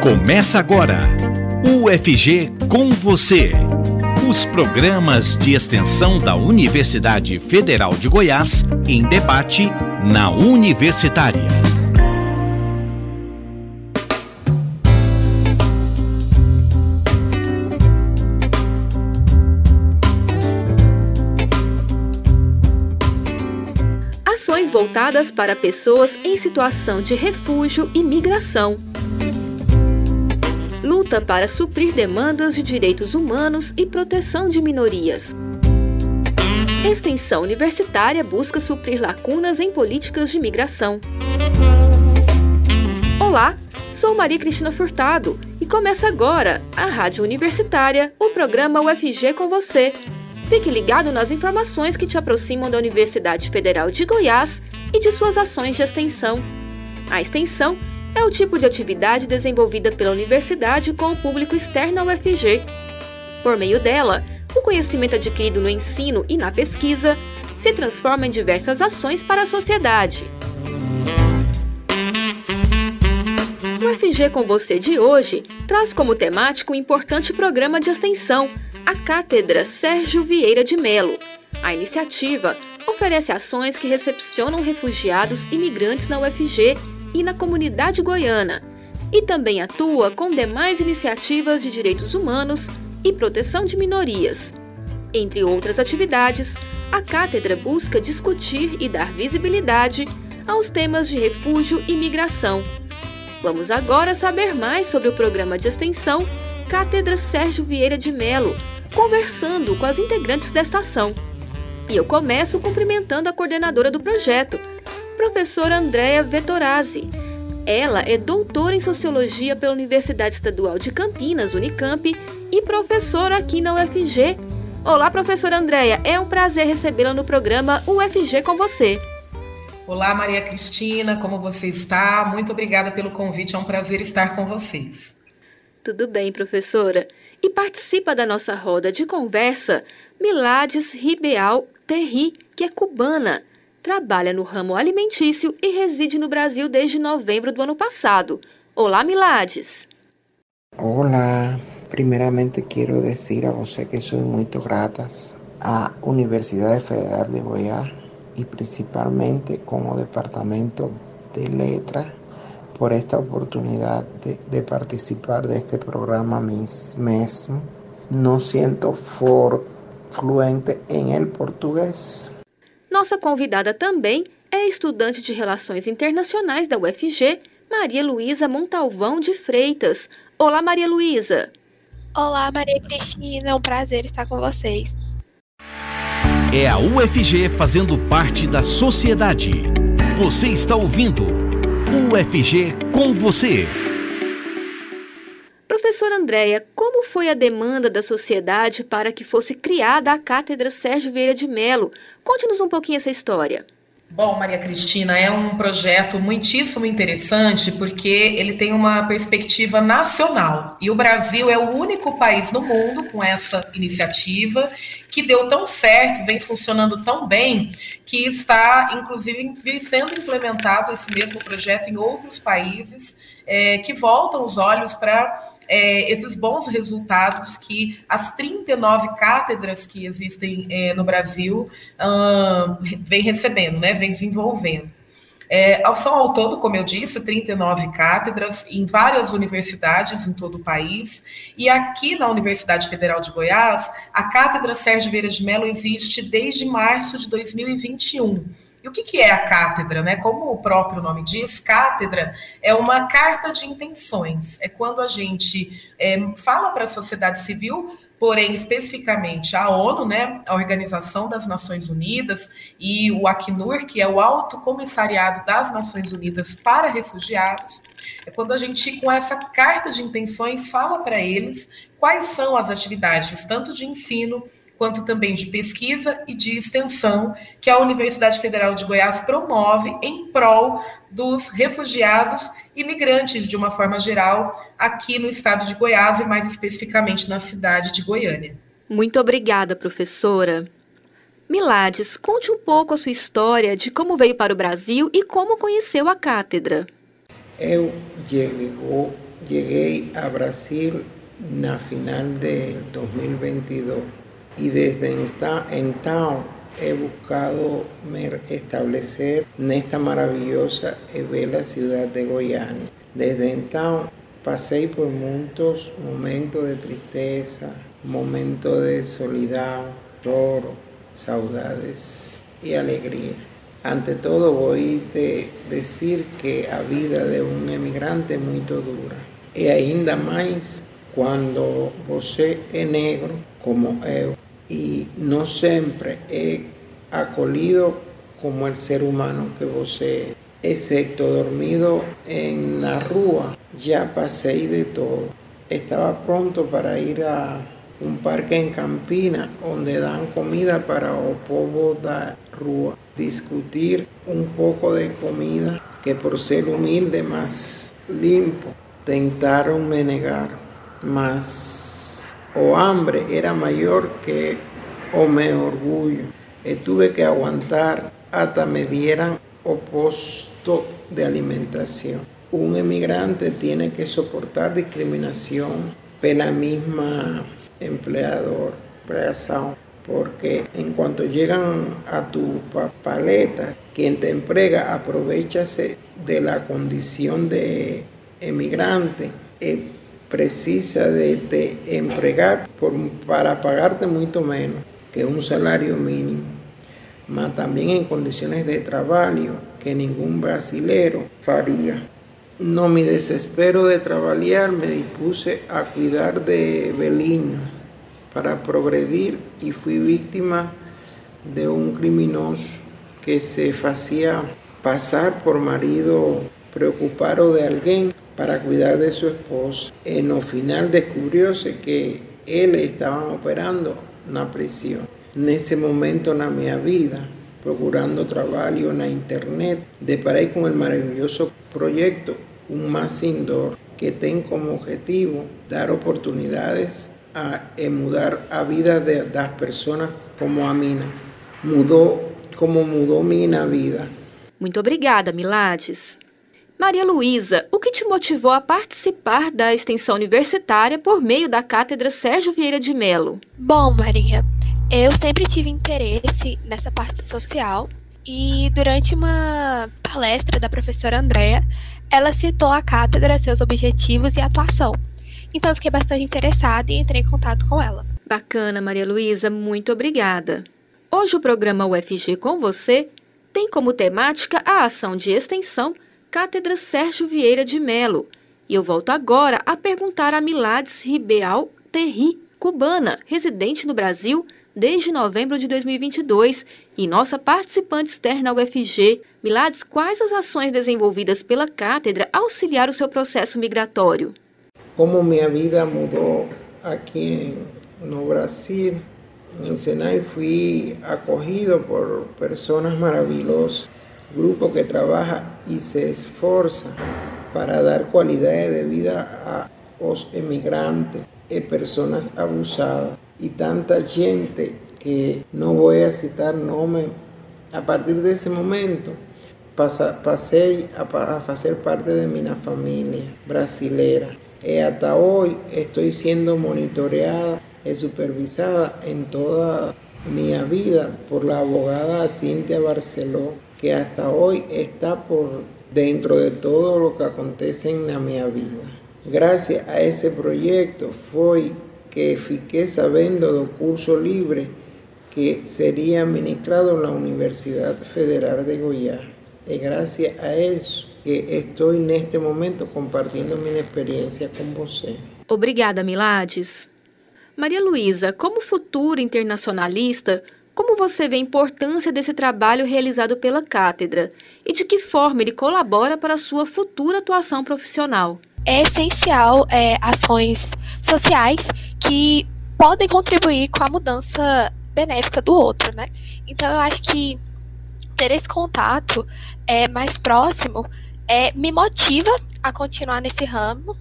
Começa agora. UFG com você. Os programas de extensão da Universidade Federal de Goiás em debate na Universitária. Ações voltadas para pessoas em situação de refúgio e migração luta para suprir demandas de direitos humanos e proteção de minorias. Extensão universitária busca suprir lacunas em políticas de migração. Olá, sou Maria Cristina Furtado e começa agora a Rádio Universitária, o programa UFG com você. Fique ligado nas informações que te aproximam da Universidade Federal de Goiás e de suas ações de extensão. A extensão é o tipo de atividade desenvolvida pela universidade com o público externo ao UFG. Por meio dela, o conhecimento adquirido no ensino e na pesquisa se transforma em diversas ações para a sociedade. O UFG com você de hoje traz como temático um importante programa de extensão, a Cátedra Sérgio Vieira de Melo. A iniciativa oferece ações que recepcionam refugiados e migrantes na UFG e na comunidade goiana, e também atua com demais iniciativas de direitos humanos e proteção de minorias. Entre outras atividades, a cátedra busca discutir e dar visibilidade aos temas de refúgio e migração. Vamos agora saber mais sobre o programa de extensão Cátedra Sérgio Vieira de Melo, conversando com as integrantes desta ação. E eu começo cumprimentando a coordenadora do projeto, professora Andréa Vettorazzi. Ela é doutora em Sociologia pela Universidade Estadual de Campinas, Unicamp, e professora aqui na UFG. Olá, professora Andréa, é um prazer recebê-la no programa UFG com você. Olá, Maria Cristina, como você está? Muito obrigada pelo convite, é um prazer estar com vocês. Tudo bem, professora. E participa da nossa roda de conversa Milades Ribeal Terri, que é cubana trabalha no ramo alimentício e reside no Brasil desde novembro do ano passado. Olá, Milades. Olá. Primeiramente quero dizer a você que sou muito grata à Universidade Federal de Goiás e principalmente com o Departamento de Letras por esta oportunidade de, de participar deste programa mesmo. Não sinto for fluente em el português. Nossa convidada também é estudante de Relações Internacionais da UFG, Maria Luísa Montalvão de Freitas. Olá, Maria Luísa. Olá, Maria Cristina. É um prazer estar com vocês. É a UFG fazendo parte da sociedade. Você está ouvindo UFG com você. Professora Andréia, como foi a demanda da sociedade para que fosse criada a Cátedra Sérgio Vieira de Melo? Conte-nos um pouquinho essa história. Bom, Maria Cristina, é um projeto muitíssimo interessante porque ele tem uma perspectiva nacional. E o Brasil é o único país no mundo com essa iniciativa que deu tão certo, vem funcionando tão bem, que está, inclusive, sendo implementado esse mesmo projeto em outros países é, que voltam os olhos para é, esses bons resultados que as 39 cátedras que existem é, no Brasil uh, vem recebendo, né, vem desenvolvendo. É, são ao todo, como eu disse, 39 cátedras em várias universidades em todo o país. E aqui na Universidade Federal de Goiás, a Cátedra Sérgio Vieira de Mello existe desde março de 2021. E o que, que é a cátedra? Né? Como o próprio nome diz, cátedra é uma carta de intenções. É quando a gente é, fala para a sociedade civil, porém especificamente a ONU, né, a Organização das Nações Unidas, e o Acnur, que é o Alto Comissariado das Nações Unidas para Refugiados, é quando a gente, com essa carta de intenções, fala para eles quais são as atividades, tanto de ensino, quanto também de pesquisa e de extensão que a Universidade Federal de Goiás promove em prol dos refugiados e migrantes de uma forma geral aqui no estado de Goiás e mais especificamente na cidade de Goiânia. Muito obrigada, professora. Milades, conte um pouco a sua história de como veio para o Brasil e como conheceu a cátedra. Eu cheguei a Brasil na final de 2022 y desde entonces he buscado establecer en esta maravillosa y bella ciudad de Goiânia. Desde entonces pasé por muchos momentos de tristeza, momentos de soledad, lloro, saudades y alegría. Ante todo voy a decir que a vida de un emigrante es muy dura. Y ainda más cuando você é negro como eu e não sempre é acolhido como el ser humano que é, excepto dormido en la rua, ya pasei de todo. Estaba pronto para ir a un parque en Campina donde dan comida para o povo da rua. Discutir un poco de comida que por ser humilde más limpo tentaron me negar mas o hambre era mayor que o me orgullo. Y tuve que aguantar hasta me dieran opuesto de alimentación. Un emigrante tiene que soportar discriminación por la misma empleador, porque en cuanto llegan a tu paleta, quien te emprega aprovechase de la condición de emigrante precisa de te empregar por, para pagarte mucho menos que un salario mínimo, mas también en condiciones de trabajo que ningún brasilero faría. No mi desespero de trabajar me dispuse a cuidar de Beliño para progredir y fui víctima de un criminoso que se hacía pasar por marido preocupado de alguien para cuidar de su esposa. En lo final descubrióse que él estaba operando la prisión. En ese momento en mi vida, procurando trabajo en la internet, deparé con el maravilloso proyecto Un Más Indoor, que tiene como objetivo dar oportunidades a mudar a vida de las personas como a mí. Mudó como mudou minha vida. Muito obrigada, Milades. Maria Luísa, o que te motivou a participar da extensão universitária por meio da Cátedra Sérgio Vieira de Melo? Bom, Maria, eu sempre tive interesse nessa parte social e durante uma palestra da professora Andréa, ela citou a cátedra, seus objetivos e atuação. Então eu fiquei bastante interessada e entrei em contato com ela. Bacana, Maria Luísa, muito obrigada. Hoje o programa UFG com você tem como temática a ação de extensão Cátedra Sérgio Vieira de Melo. E eu volto agora a perguntar a Milades Ribeal Terri, cubana, residente no Brasil desde novembro de 2022 e nossa participante externa UFG. Milades, quais as ações desenvolvidas pela cátedra auxiliaram o seu processo migratório? Como minha vida mudou aqui no Brasil, em Senai fui acolhido por pessoas maravilhosas grupo que trabaja y se esforza para dar cualidades de vida a los emigrantes y personas abusadas y tanta gente que no voy a citar nombres. A partir de ese momento pasé a, hacer parte de mi familia brasilera y hasta hoy estoy siendo monitoreada y supervisada en toda mi vida por la abogada Cintia Barceló que hasta hoy está por dentro de todo lo que acontece en la mi vida. Gracias a ese proyecto fue que fiqué sabiendo del curso libre que sería administrado en la Universidad Federal de Goiás. Y gracias a eso que estoy en este momento compartiendo mi experiencia con vos. Obrigada, Milades. Maria Luísa, como futura internacionalista, como você vê a importância desse trabalho realizado pela cátedra e de que forma ele colabora para a sua futura atuação profissional? É essencial é, ações sociais que podem contribuir com a mudança benéfica do outro, né? Então eu acho que ter esse contato é, mais próximo é, me motiva a continuar nesse ramo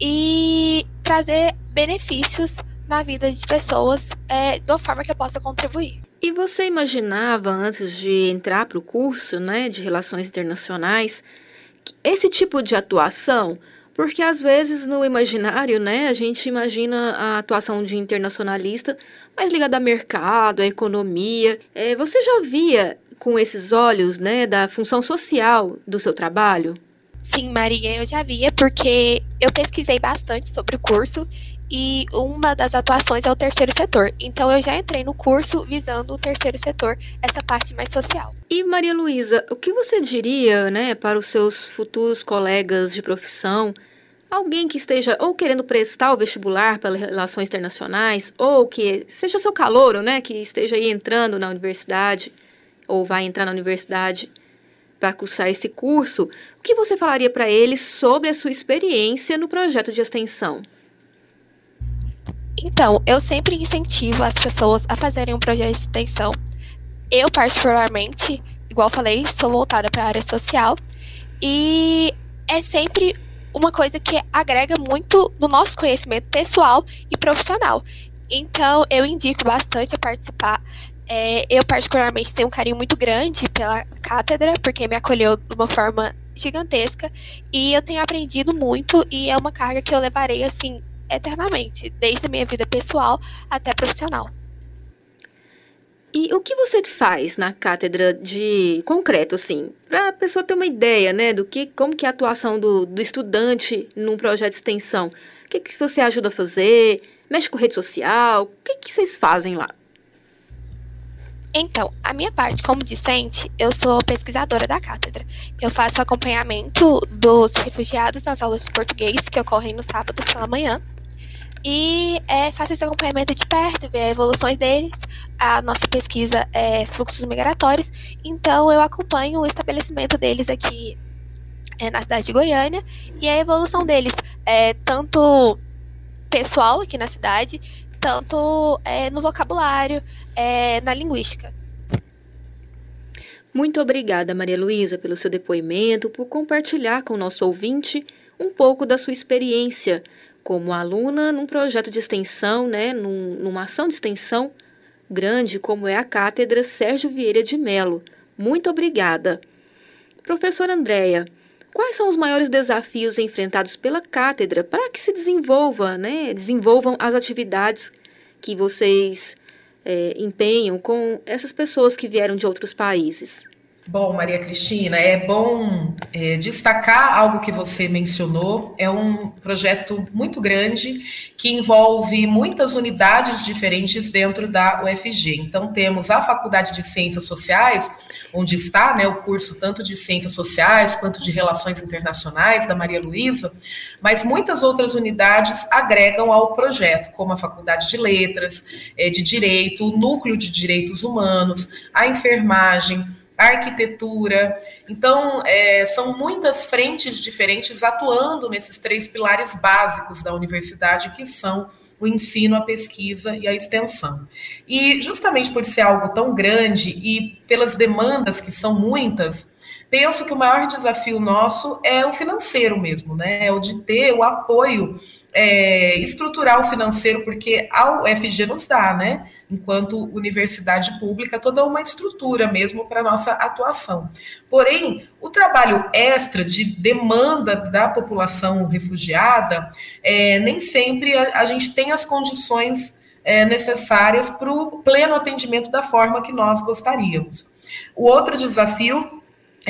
e trazer benefícios na vida de pessoas é, de uma forma que eu possa contribuir. E você imaginava, antes de entrar para o curso né, de Relações Internacionais, esse tipo de atuação Porque às vezes no imaginário, né, a gente imagina a atuação de internacionalista mais ligada a mercado, à economia. É, você já via com esses olhos, né, da função social do seu trabalho? Sim, Maria, eu já via, porque eu pesquisei bastante sobre o curso e uma das atuações é o terceiro setor. Então eu já entrei no curso visando o terceiro setor, essa parte mais social. E Maria Luísa, o que você diria, né, para os seus futuros colegas de profissão alguém que esteja ou querendo prestar o vestibular para relações internacionais, ou que seja seu calouro, né, que esteja aí entrando na universidade, ou vai entrar na universidade para cursar esse curso, o que você falaria para eles sobre a sua experiência no projeto de extensão? Então, eu sempre incentivo as pessoas a fazerem um projeto de extensão. Eu, particularmente, igual falei, sou voltada para a área social e é sempre uma coisa que agrega muito no nosso conhecimento pessoal e profissional. Então, eu indico bastante a participar. É, eu, particularmente, tenho um carinho muito grande pela cátedra, porque me acolheu de uma forma gigantesca. E eu tenho aprendido muito, e é uma carga que eu levarei, assim, eternamente, desde a minha vida pessoal até profissional. E o que você faz na cátedra de concreto, assim, para a pessoa ter uma ideia, né, do que, como que é a atuação do, do estudante num projeto de extensão? O que, que você ajuda a fazer? Mexe com rede social? O que, que vocês fazem lá? Então, a minha parte como discente, eu sou pesquisadora da cátedra. Eu faço acompanhamento dos refugiados nas aulas de português que ocorrem nos sábados pela manhã. E é, faço esse acompanhamento de perto, ver as evoluções deles. A nossa pesquisa é fluxos migratórios, então eu acompanho o estabelecimento deles aqui é, na cidade de Goiânia e a evolução deles, é, tanto pessoal aqui na cidade, tanto é, no vocabulário, é, na linguística. Muito obrigada, Maria Luísa, pelo seu depoimento, por compartilhar com o nosso ouvinte um pouco da sua experiência como aluna num projeto de extensão, né, num, numa ação de extensão grande como é a Cátedra Sérgio Vieira de Melo. Muito obrigada. Professora Andréia, quais são os maiores desafios enfrentados pela cátedra para que se desenvolva, né, desenvolvam as atividades que vocês é, empenham com essas pessoas que vieram de outros países? Bom, Maria Cristina, é bom é, destacar algo que você mencionou. É um projeto muito grande que envolve muitas unidades diferentes dentro da UFG. Então, temos a Faculdade de Ciências Sociais, onde está né, o curso tanto de Ciências Sociais quanto de Relações Internacionais da Maria Luísa, mas muitas outras unidades agregam ao projeto, como a Faculdade de Letras, é, de Direito, o Núcleo de Direitos Humanos, a Enfermagem arquitetura. Então, é, são muitas frentes diferentes atuando nesses três pilares básicos da universidade, que são o ensino, a pesquisa e a extensão. E justamente por ser algo tão grande e pelas demandas que são muitas, penso que o maior desafio nosso é o financeiro mesmo, né? É o de ter o apoio é, estrutural financeiro, porque a UFG nos dá, né? Enquanto universidade pública, toda uma estrutura mesmo para nossa atuação. Porém, o trabalho extra de demanda da população refugiada, é, nem sempre a, a, gente tem as condições é, necessárias para o pleno atendimento da forma que nós gostaríamos. O outro desafio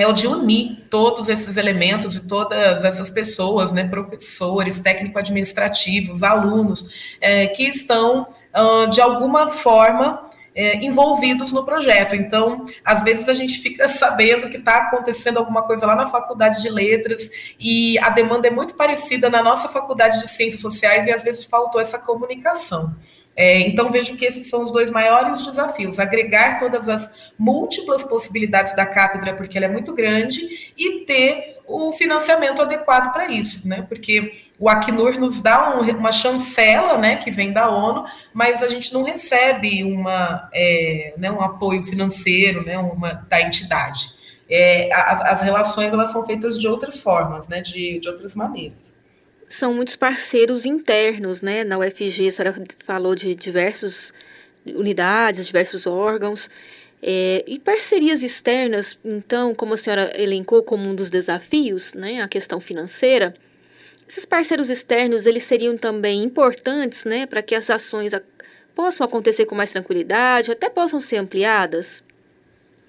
é o de unir todos esses elementos e todas essas pessoas, né, professores, técnico-administrativos, alunos, é, que estão, uh, de alguma forma, é, envolvidos no projeto. Então, às vezes a gente fica sabendo que está acontecendo alguma coisa lá na faculdade de letras e a demanda é muito parecida na nossa faculdade de ciências sociais e às vezes faltou essa comunicação. É, então, vejo que esses são os dois maiores desafios: agregar todas as múltiplas possibilidades da cátedra, porque ela é muito grande, e ter o financiamento adequado para isso, né? Porque o Acnur nos dá um, uma chancela, né, que vem da ONU, mas a gente não recebe uma, é, né, um apoio financeiro, né, uma da entidade. É, as, as, relações elas são feitas de outras formas, né, de, de outras maneiras são muitos parceiros internos, né? Na UFG, a senhora falou de diversas unidades, diversos órgãos. É, e parcerias externas, então, como a senhora elencou como um dos desafios, né, a questão financeira, Esses parceiros externos, eles seriam também importantes, né, para que as ações possam acontecer com mais tranquilidade, até possam ser ampliadas?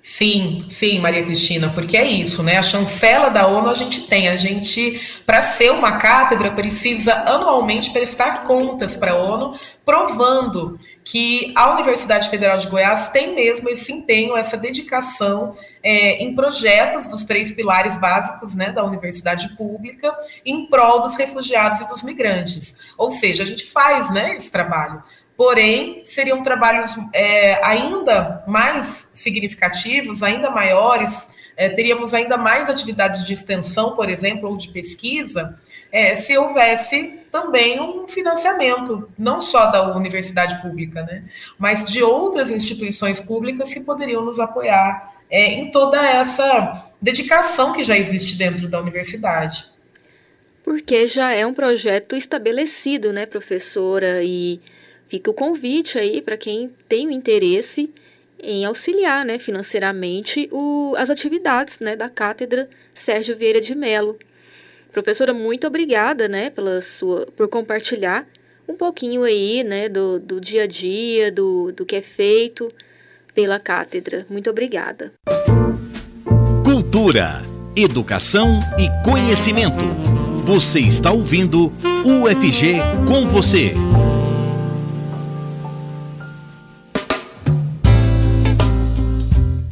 Sim, sim, Maria Cristina, porque é isso, né? A chancela da ONU a gente tem. A gente, para ser uma cátedra, precisa anualmente prestar contas para a ONU, provando que a Universidade Federal de Goiás tem mesmo esse empenho, essa dedicação é, em projetos dos três pilares básicos né, da universidade pública em prol dos refugiados e dos migrantes. Ou seja, a gente faz né, esse trabalho porém seriam trabalhos é, ainda mais significativos, ainda maiores, é, teríamos ainda mais atividades de extensão, por exemplo, ou de pesquisa, é, se houvesse também um financiamento, não só da universidade pública, né, mas de outras instituições públicas que poderiam nos apoiar é, em toda essa dedicação que já existe dentro da universidade. Porque já é um projeto estabelecido, né, professora? E Fica o convite aí para quem tem o interesse em auxiliar né, financeiramente o, as atividades né, da Cátedra Sérgio Vieira de Mello. Professora, muito obrigada né, pela sua, por compartilhar um pouquinho aí né, do, do dia a dia, do, do que é feito pela cátedra. Muito obrigada. Cultura, educação e conhecimento. Você está ouvindo UFG com você.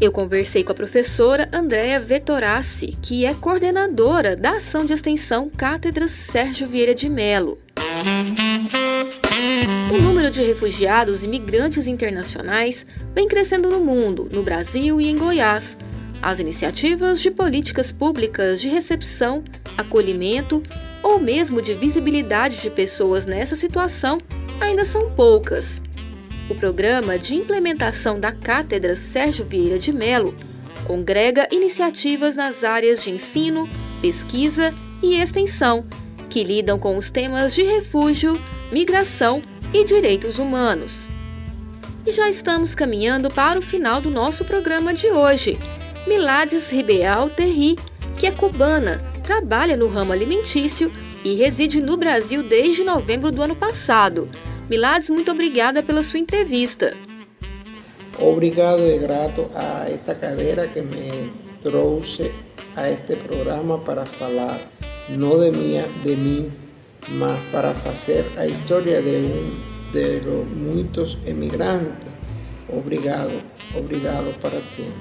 Eu conversei com a professora Andréa Vetorassi, que é coordenadora da ação de extensão Cátedra Sérgio Vieira de Melo. O número de refugiados e migrantes internacionais vem crescendo no mundo, no Brasil e em Goiás. As iniciativas de políticas públicas de recepção, acolhimento ou mesmo de visibilidade de pessoas nessa situação ainda são poucas. O programa de implementação da Cátedra Sérgio Vieira de Melo congrega iniciativas nas áreas de ensino, pesquisa e extensão, que lidam com os temas de refúgio, migração e direitos humanos. E já estamos caminhando para o final do nosso programa de hoje. Milades Ribeal Terri, que é cubana, trabalha no ramo alimentício e reside no Brasil desde novembro do ano passado. Milades, muito obrigada pela sua entrevista. Obrigado e grato a esta cadeira que me trouxe a este programa para falar não de mim, de mim, mas para fazer a história de um de los muitos emigrantes. Obrigado, obrigado para sempre.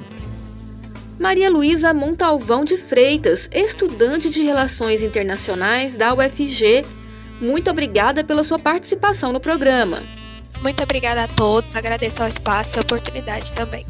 Maria Luísa Montalvão de Freitas, estudante de Relações Internacionais da UFG, muito obrigada pela sua participação no programa. Muito obrigada a todos, agradeço ao espaço e a oportunidade também.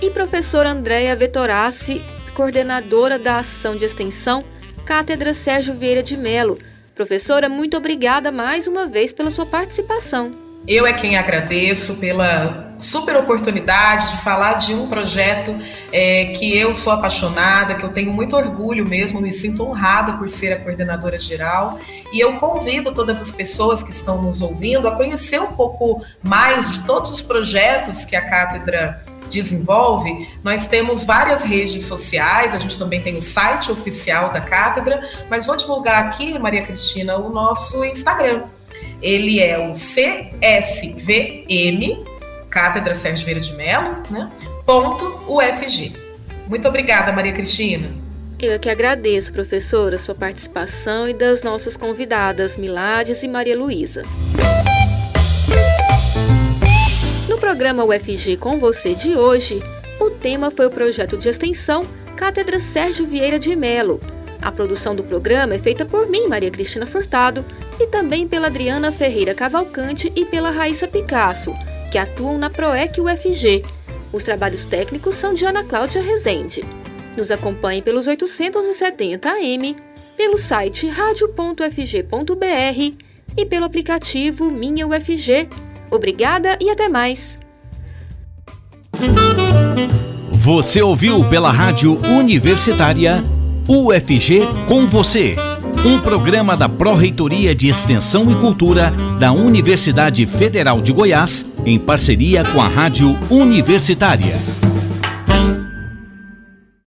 E professora Andréia Vetorassi, coordenadora da ação de extensão Cátedra Sérgio Vieira de Melo. Professora, muito obrigada mais uma vez pela sua participação. Eu é quem agradeço pela super oportunidade de falar de um projeto é, que eu sou apaixonada, que eu tenho muito orgulho mesmo, me sinto honrada por ser a coordenadora geral. E eu convido todas as pessoas que estão nos ouvindo a conhecer um pouco mais de todos os projetos que a cátedra desenvolve, nós temos várias redes sociais, a gente também tem o site oficial da cátedra, mas vou divulgar aqui, Maria Cristina, o nosso Instagram. Ele é o CSVM, Cátedra Sérgio Vieira de Mello, né? Ponto UFG. Muito obrigada, Maria Cristina. Eu que agradeço, professora, sua participação e das nossas convidadas, Milades e Maria Luísa. No programa UFG com você de hoje, o tema foi o projeto de extensão Cátedra Sérgio Vieira de Melo. A produção do programa é feita por mim, Maria Cristina Furtado, e também pela Adriana Ferreira Cavalcante e pela Raíssa Picasso, que atuam na PROEC UFG. Os trabalhos técnicos são de Ana Cláudia Rezende. Nos acompanhe pelos 870 AM, pelo site radio.fg.br e pelo aplicativo Minha UFG. Obrigada e até mais! Você ouviu pela Rádio Universitária UFG com você um programa da Pró-Reitoria de Extensão e Cultura da Universidade Federal de Goiás, em parceria com a Rádio Universitária.